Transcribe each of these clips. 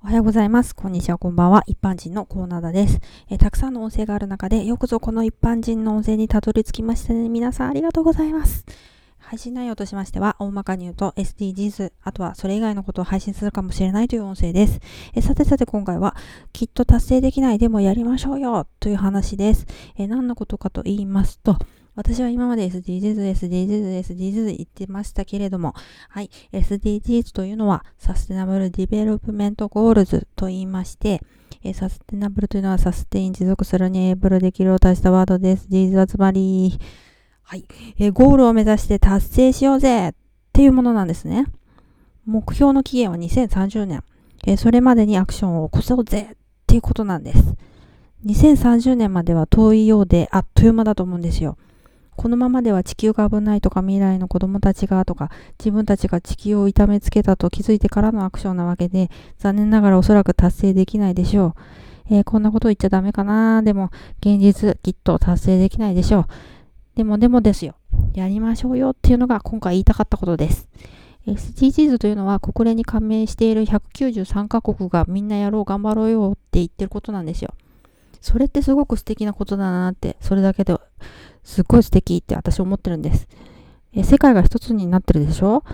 おはようございます。こんにちは、こんばんは。一般人のコーナーです、えー、たくさんの音声がある中で、よくぞこの一般人の音声にたどり着きましたね。皆さんありがとうございます。配信内容としましては、大まかに言うと SDGs、あとはそれ以外のことを配信するかもしれないという音声です。え、さてさて今回は、きっと達成できないでもやりましょうよという話です。え、何のことかと言いますと、私は今まで SDGs、SDGs、SDGs 言ってましたけれども、はい、SDGs というのは Sustainable Development Goals と言いまして、え sustainable というのは sustain 持続するに able できるを足したワードです。SDGs はつまり、はい、えゴールを目指して達成しようぜっていうものなんですね。目標の期限は2030年。えそれまでにアクションを起こそうぜっていうことなんです。2030年までは遠いようであっという間だと思うんですよ。このままでは地球が危ないとか未来の子供たちがとか自分たちが地球を痛めつけたと気づいてからのアクションなわけで残念ながらおそらく達成できないでしょう。えー、こんなこと言っちゃダメかなでも現実きっと達成できないでしょう。でもでもですよ。やりましょうよっていうのが今回言いたかったことです。SDGs というのは国連に加盟している193カ国がみんなやろう頑張ろうよって言ってることなんですよ。それってすごく素敵なことだなって、それだけですっごい素敵って私思ってるんです。え世界が一つになってるでしょ？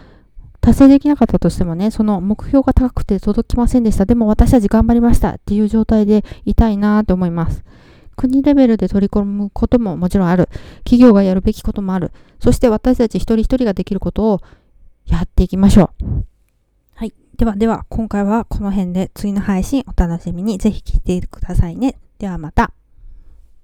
達成できなかったとしてもね、その目標が高くて届きませんでした。でも私たち頑張りましたっていう状態でいたいなって思います。国レベルで取り込むことももちろんある。企業がやるべきこともある。そして私たち一人一人ができることをやっていきましょう。はい。ではでは、今回はこの辺で次の配信お楽しみにぜひ聞いてくださいね。ではまた。